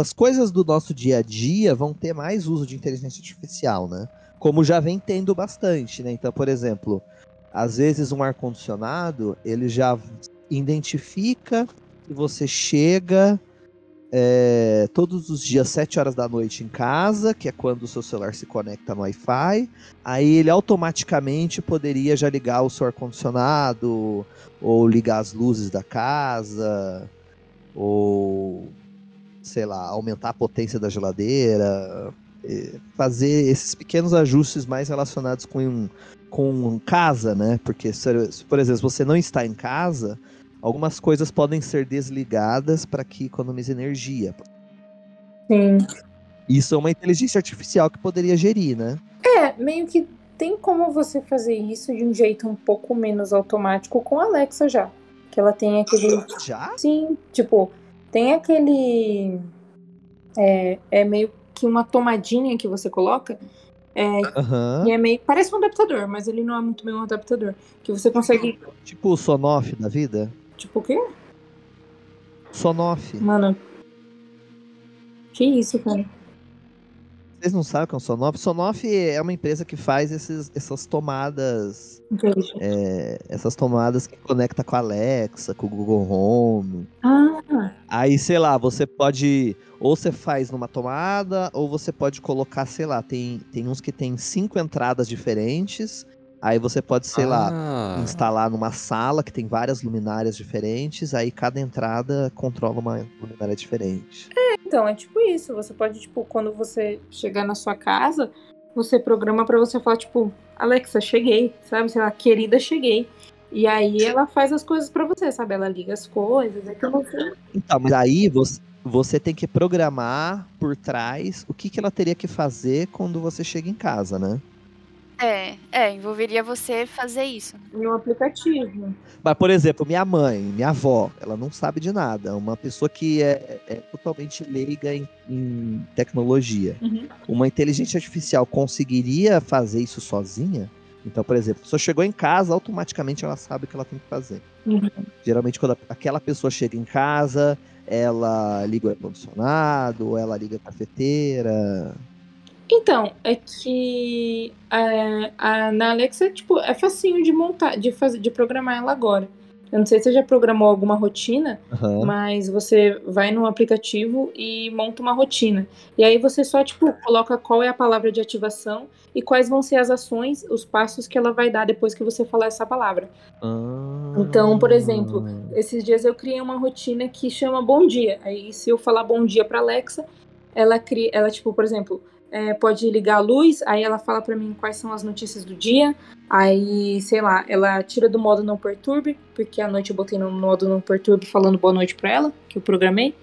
As coisas do nosso dia a dia vão ter mais uso de inteligência artificial, né? Como já vem tendo bastante, né? Então, por exemplo, às vezes um ar condicionado ele já identifica que você chega é, todos os dias 7 horas da noite em casa, que é quando o seu celular se conecta no Wi-Fi. Aí ele automaticamente poderia já ligar o seu ar condicionado ou ligar as luzes da casa ou sei lá, aumentar a potência da geladeira, fazer esses pequenos ajustes mais relacionados com com casa, né? Porque, se, por exemplo, se você não está em casa, algumas coisas podem ser desligadas para que economize energia. Sim. Isso é uma inteligência artificial que poderia gerir, né? É, meio que tem como você fazer isso de um jeito um pouco menos automático com a Alexa já. Que ela tem aquele. Já? Sim, tipo, tem aquele. É, é meio que uma tomadinha que você coloca. É, Aham. e é meio. Parece um adaptador, mas ele não é muito bem um adaptador. Que você consegue. Tipo o Sonoff da vida? Tipo o quê? Sonoff. Mano. Que isso, cara? Vocês não sabem o que é um Sonoff? Sonoff é uma empresa que faz esses, essas tomadas. É, essas tomadas que conecta com a Alexa, com o Google Home. Ah, Aí, sei lá, você pode. Ou você faz numa tomada, ou você pode colocar, sei lá, tem, tem uns que tem cinco entradas diferentes. Aí você pode, sei lá, Ah, instalar numa sala que tem várias luminárias diferentes. Aí cada entrada controla uma luminária diferente. então é tipo isso. Você pode, tipo, quando você chegar na sua casa, você programa pra você falar, tipo, Alexa, cheguei, sabe? Sei lá, querida, cheguei. E aí ela faz as coisas pra você, sabe? Ela liga as coisas, é que você. Então, mas aí você, você tem que programar por trás o que, que ela teria que fazer quando você chega em casa, né? É, é, envolveria você fazer isso. No aplicativo. Mas, por exemplo, minha mãe, minha avó, ela não sabe de nada. É uma pessoa que é, é totalmente leiga em, em tecnologia. Uhum. Uma inteligência artificial conseguiria fazer isso sozinha? Então, por exemplo, a pessoa chegou em casa, automaticamente ela sabe o que ela tem que fazer. Uhum. Geralmente, quando aquela pessoa chega em casa, ela liga o ar-condicionado, ela liga a cafeteira. Então, é que é, a, na Alexa, tipo, é facinho de montar, de fazer, de programar ela agora. Eu não sei se você já programou alguma rotina, Aham. mas você vai no aplicativo e monta uma rotina. E aí você só, tipo, coloca qual é a palavra de ativação e quais vão ser as ações, os passos que ela vai dar depois que você falar essa palavra. Ah. Então, por exemplo, Esses dias eu criei uma rotina que chama Bom Dia. Aí, se eu falar Bom Dia pra Alexa, ela cria, ela tipo, por exemplo, é, pode ligar a luz, aí ela fala pra mim quais são as notícias do dia. Aí, sei lá, ela tira do modo não perturbe, porque à noite eu botei no modo não perturbe falando boa noite pra ela, que eu programei.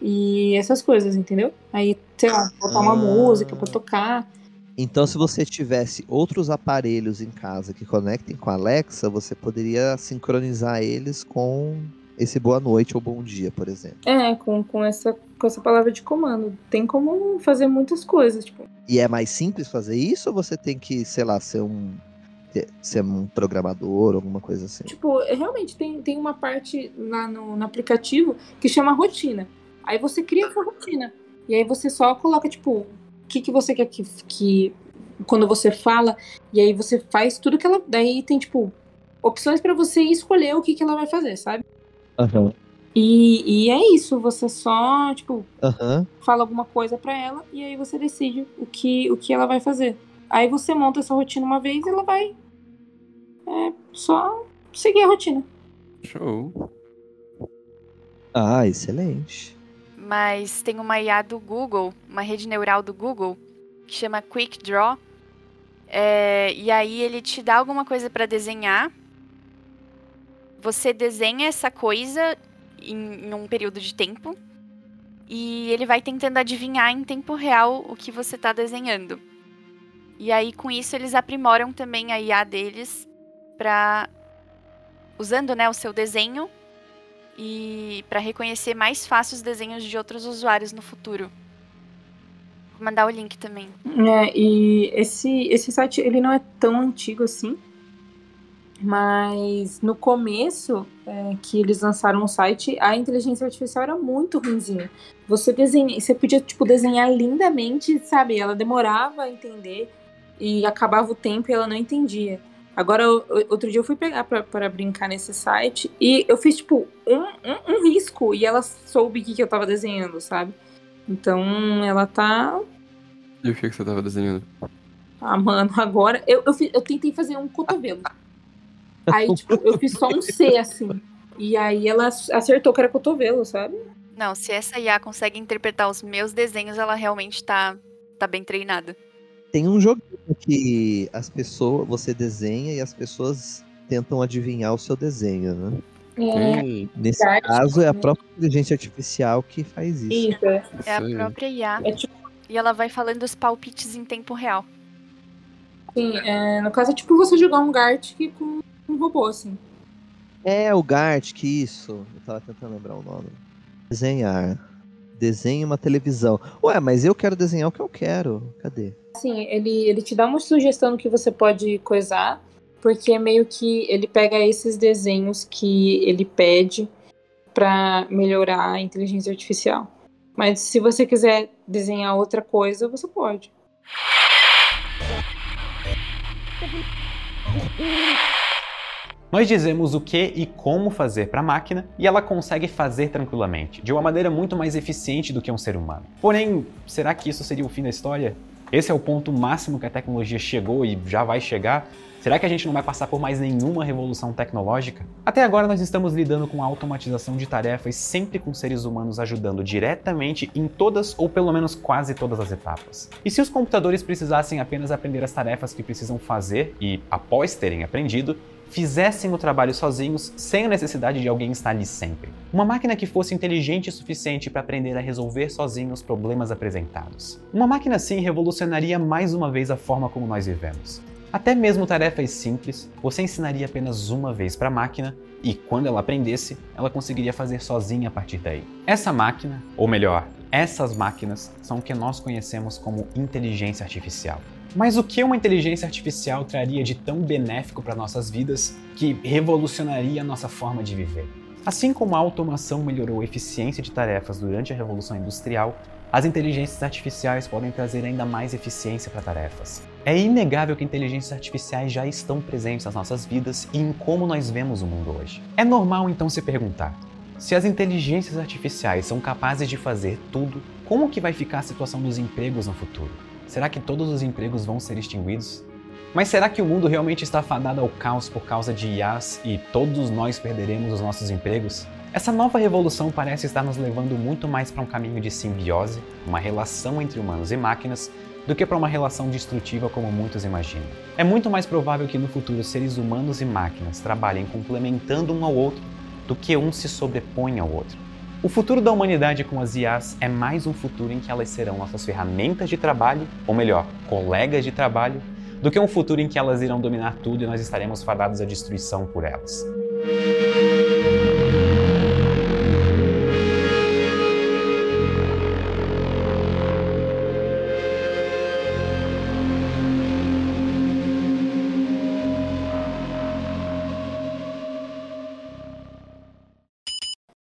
E essas coisas, entendeu? Aí, sei lá, botar uma Ah. música pra tocar. Então, se você tivesse outros aparelhos em casa que conectem com a Alexa, você poderia sincronizar eles com esse boa noite ou bom dia, por exemplo. É, com, com, essa, com essa palavra de comando. Tem como fazer muitas coisas, tipo. E é mais simples fazer isso ou você tem que, sei lá, ser um ser um programador, alguma coisa assim? Tipo, realmente tem, tem uma parte lá no, no aplicativo que chama rotina. Aí você cria essa rotina. E aí você só coloca, tipo, o que, que você quer que, que. Quando você fala, e aí você faz tudo que ela. Daí tem, tipo, opções pra você escolher o que, que ela vai fazer, sabe? Aham. E, e é isso, você só, tipo, Aham. fala alguma coisa pra ela e aí você decide o que, o que ela vai fazer. Aí você monta essa rotina uma vez e ela vai é, só seguir a rotina. show. Ah, excelente. Mas tem uma IA do Google, uma rede neural do Google, que chama Quick Draw. É, e aí ele te dá alguma coisa para desenhar. Você desenha essa coisa em, em um período de tempo. E ele vai tentando adivinhar em tempo real o que você está desenhando. E aí, com isso, eles aprimoram também a IA deles para usando né, o seu desenho e para reconhecer mais fácil os desenhos de outros usuários no futuro. Vou mandar o link também. É, e esse, esse site ele não é tão antigo assim, mas no começo é, que eles lançaram o site, a inteligência artificial era muito ruimzinha. Você desenha, você podia tipo desenhar lindamente, sabe? Ela demorava a entender e acabava o tempo e ela não entendia. Agora, outro dia eu fui pegar pra, pra brincar nesse site e eu fiz, tipo, um, um, um risco e ela soube o que, que eu tava desenhando, sabe? Então, ela tá E o que, que você tava desenhando? ah, mano, agora. Eu, eu, eu tentei fazer um cotovelo. Aí, tipo, eu fiz só um C, assim. E aí ela acertou que era cotovelo, sabe? Não, se essa IA consegue interpretar os meus desenhos, ela realmente tá, tá bem treinada. Tem um joguinho que as pessoas, você desenha e as pessoas tentam adivinhar o seu desenho, né? É, Nesse Verdade, caso, é a própria inteligência artificial que faz isso. isso, é. É a própria IA. É tipo, E ela vai falando os palpites em tempo real. assim, é, no caso é tipo você jogar um Gartic com um robô, assim. É, o Gart, que isso. Eu tava tentando lembrar o nome. Desenhar. Desenhe uma televisão. Ué, mas eu quero desenhar o que eu quero. Cadê? Assim, ele, ele te dá uma sugestão do que você pode coisar, porque é meio que ele pega esses desenhos que ele pede pra melhorar a inteligência artificial. Mas se você quiser desenhar outra coisa, você pode. Nós dizemos o que e como fazer para a máquina e ela consegue fazer tranquilamente, de uma maneira muito mais eficiente do que um ser humano. Porém, será que isso seria o fim da história? Esse é o ponto máximo que a tecnologia chegou e já vai chegar? Será que a gente não vai passar por mais nenhuma revolução tecnológica? Até agora nós estamos lidando com a automatização de tarefas sempre com seres humanos ajudando diretamente em todas ou pelo menos quase todas as etapas. E se os computadores precisassem apenas aprender as tarefas que precisam fazer e, após terem aprendido, fizessem o trabalho sozinhos sem a necessidade de alguém estar ali sempre. Uma máquina que fosse inteligente o suficiente para aprender a resolver sozinho os problemas apresentados. Uma máquina assim revolucionaria mais uma vez a forma como nós vivemos. Até mesmo tarefas simples, você ensinaria apenas uma vez para a máquina e, quando ela aprendesse, ela conseguiria fazer sozinha a partir daí. Essa máquina, ou melhor, essas máquinas, são o que nós conhecemos como inteligência artificial. Mas o que uma inteligência artificial traria de tão benéfico para nossas vidas que revolucionaria a nossa forma de viver? Assim como a automação melhorou a eficiência de tarefas durante a Revolução Industrial, as inteligências artificiais podem trazer ainda mais eficiência para tarefas. É inegável que inteligências artificiais já estão presentes nas nossas vidas e em como nós vemos o mundo hoje. É normal então se perguntar: se as inteligências artificiais são capazes de fazer tudo, como que vai ficar a situação dos empregos no futuro? Será que todos os empregos vão ser extinguidos? Mas será que o mundo realmente está fadado ao caos por causa de IAs e todos nós perderemos os nossos empregos? Essa nova revolução parece estar nos levando muito mais para um caminho de simbiose, uma relação entre humanos e máquinas, do que para uma relação destrutiva como muitos imaginam. É muito mais provável que no futuro seres humanos e máquinas trabalhem complementando um ao outro do que um se sobreponha ao outro. O futuro da humanidade com as IAs é mais um futuro em que elas serão nossas ferramentas de trabalho, ou melhor, colegas de trabalho, do que um futuro em que elas irão dominar tudo e nós estaremos fadados à destruição por elas.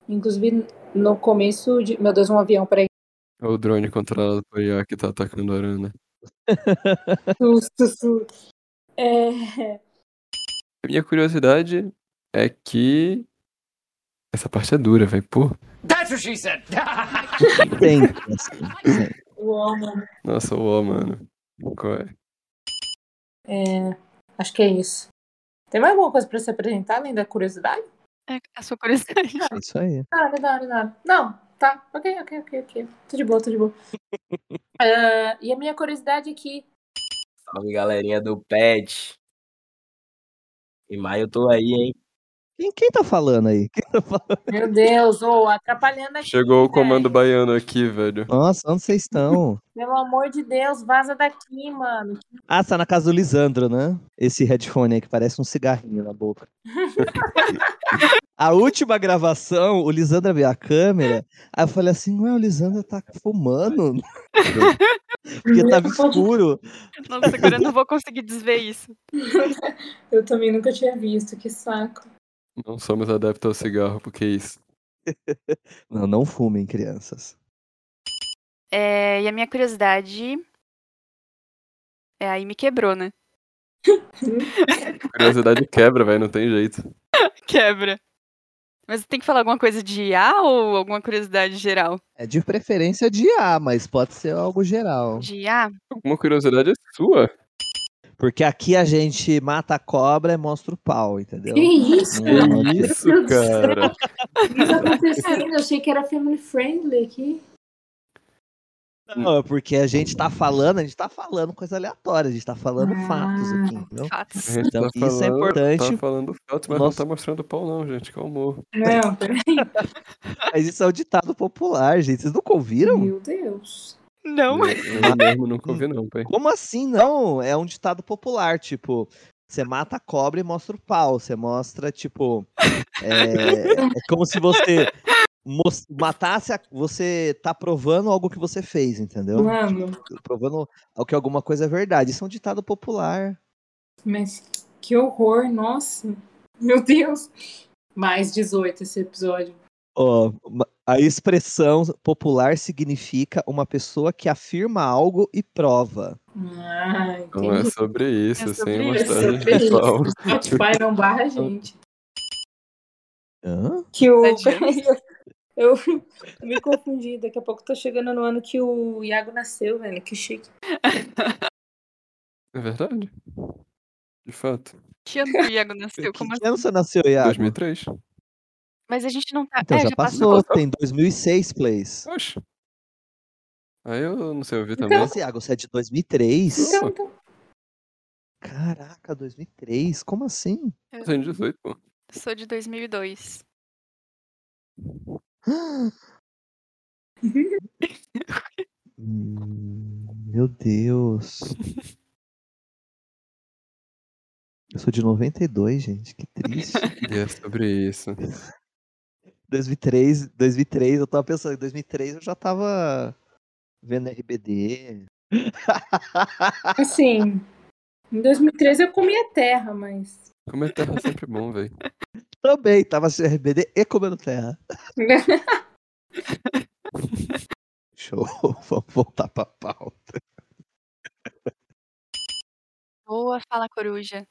Inclusive, no começo de. Meu Deus, um avião, peraí. É o drone controlado por IA que tá atacando a Arana. <laughs> <laughs> Susto, susto. É. A minha curiosidade é que. Essa parte é dura, velho. Pô. Sempre, assim, sempre. Uau, mano. Nossa, uó, mano. Qual é? É, acho que é isso. Tem mais alguma coisa pra se apresentar além da curiosidade? É a sua curiosidade. É isso aí. Nada, nada, nada. Não, tá. Ok, ok, ok, ok. Tô de boa, tô de boa. É, <laughs> e a minha curiosidade é que. Salve galerinha do PET. Em maio eu tô aí, hein? Quem, quem tá falando aí? Quem tá falando? Meu Deus, ô, atrapalhando aqui. Chegou o velho. comando baiano aqui, velho. Nossa, onde vocês estão? Pelo amor de Deus, vaza daqui, mano. Ah, tá na casa do Lisandro, né? Esse headphone aí que parece um cigarrinho na boca. A última gravação, o Lisandro abriu a câmera, aí eu falei assim, ué, o Lisandro tá fumando? Porque tava escuro. Nossa, agora eu não vou conseguir desver isso. Eu também nunca tinha visto, que saco. Não somos adeptos ao cigarro, porque é isso. <laughs> Não, não fumem, crianças. É, e a minha curiosidade. É, aí me quebrou, né? <laughs> Curiosidade quebra, velho. Não tem jeito. <laughs> Quebra. Mas tem que falar alguma coisa de IA ou alguma curiosidade geral? É de preferência de A, mas pode ser algo geral. De IA? Alguma curiosidade é sua. Porque aqui a gente mata a cobra e mostra o pau, entendeu? Que isso? Que isso, Deus do cara? O que tá acontecendo? Eu achei que era family friendly aqui. Não, é porque a gente tá falando, a gente tá falando coisa aleatória, a gente tá falando Ah, fatos aqui, entendeu? Fatos. Então, tá isso é falando- importante. Tá falando fatos, mas Nossa. não tá mostrando o pau, não, gente. Calma. Não, peraí. <laughs> Mas isso é um ditado popular, gente. Vocês nunca ouviram? Meu Deus. Não. Eu mesmo nunca ouvi, não, pai. Como assim não? É um ditado popular, tipo, você mata a cobra e mostra o pau. Você mostra, tipo. É, é como se você matasse. A, você tá provando algo que você fez, entendeu? Mano, Provando ao que alguma coisa é verdade. Isso é um ditado popular. mas que horror, nossa. Meu Deus. Mais 18 esse episódio. Ó, a expressão popular significa uma pessoa que afirma algo e prova. Ah, Então é entendi. sobre isso, É sobre sem isso. mostrar <laughs> É sobre isso. Spotify não barra a gente. Hã? Que o. Adianta. <laughs> Eu me confundi. Daqui a pouco tô chegando no ano que o Iago nasceu, velho. Que chique. É verdade? De fato. Que ano que o Iago nasceu? Que, Como que ano você nasceu, Iago? 2003. Mas a gente não tá. Então é, já, já passou, passou. tem 2006 plays. Oxe. Aí eu não sei ouvir também. Nossa, Iago, você é de 2003? Então, então. Caraca, 2003? Como assim? Eu tenho 18, pô. Sou de 2002. Hum, <gasps> Meu Deus. Eu sou de 92, gente. Que triste. E é sobre isso. 2003, 2003, eu tava pensando, em 2003 eu já tava vendo RBD. <laughs> Assim, em 2013 eu comia terra, mas. Comer terra é sempre bom, velho. Também tava assistindo RBD e comendo terra. <laughs> Show, <laughs> vamos voltar pra pauta. Boa, fala coruja.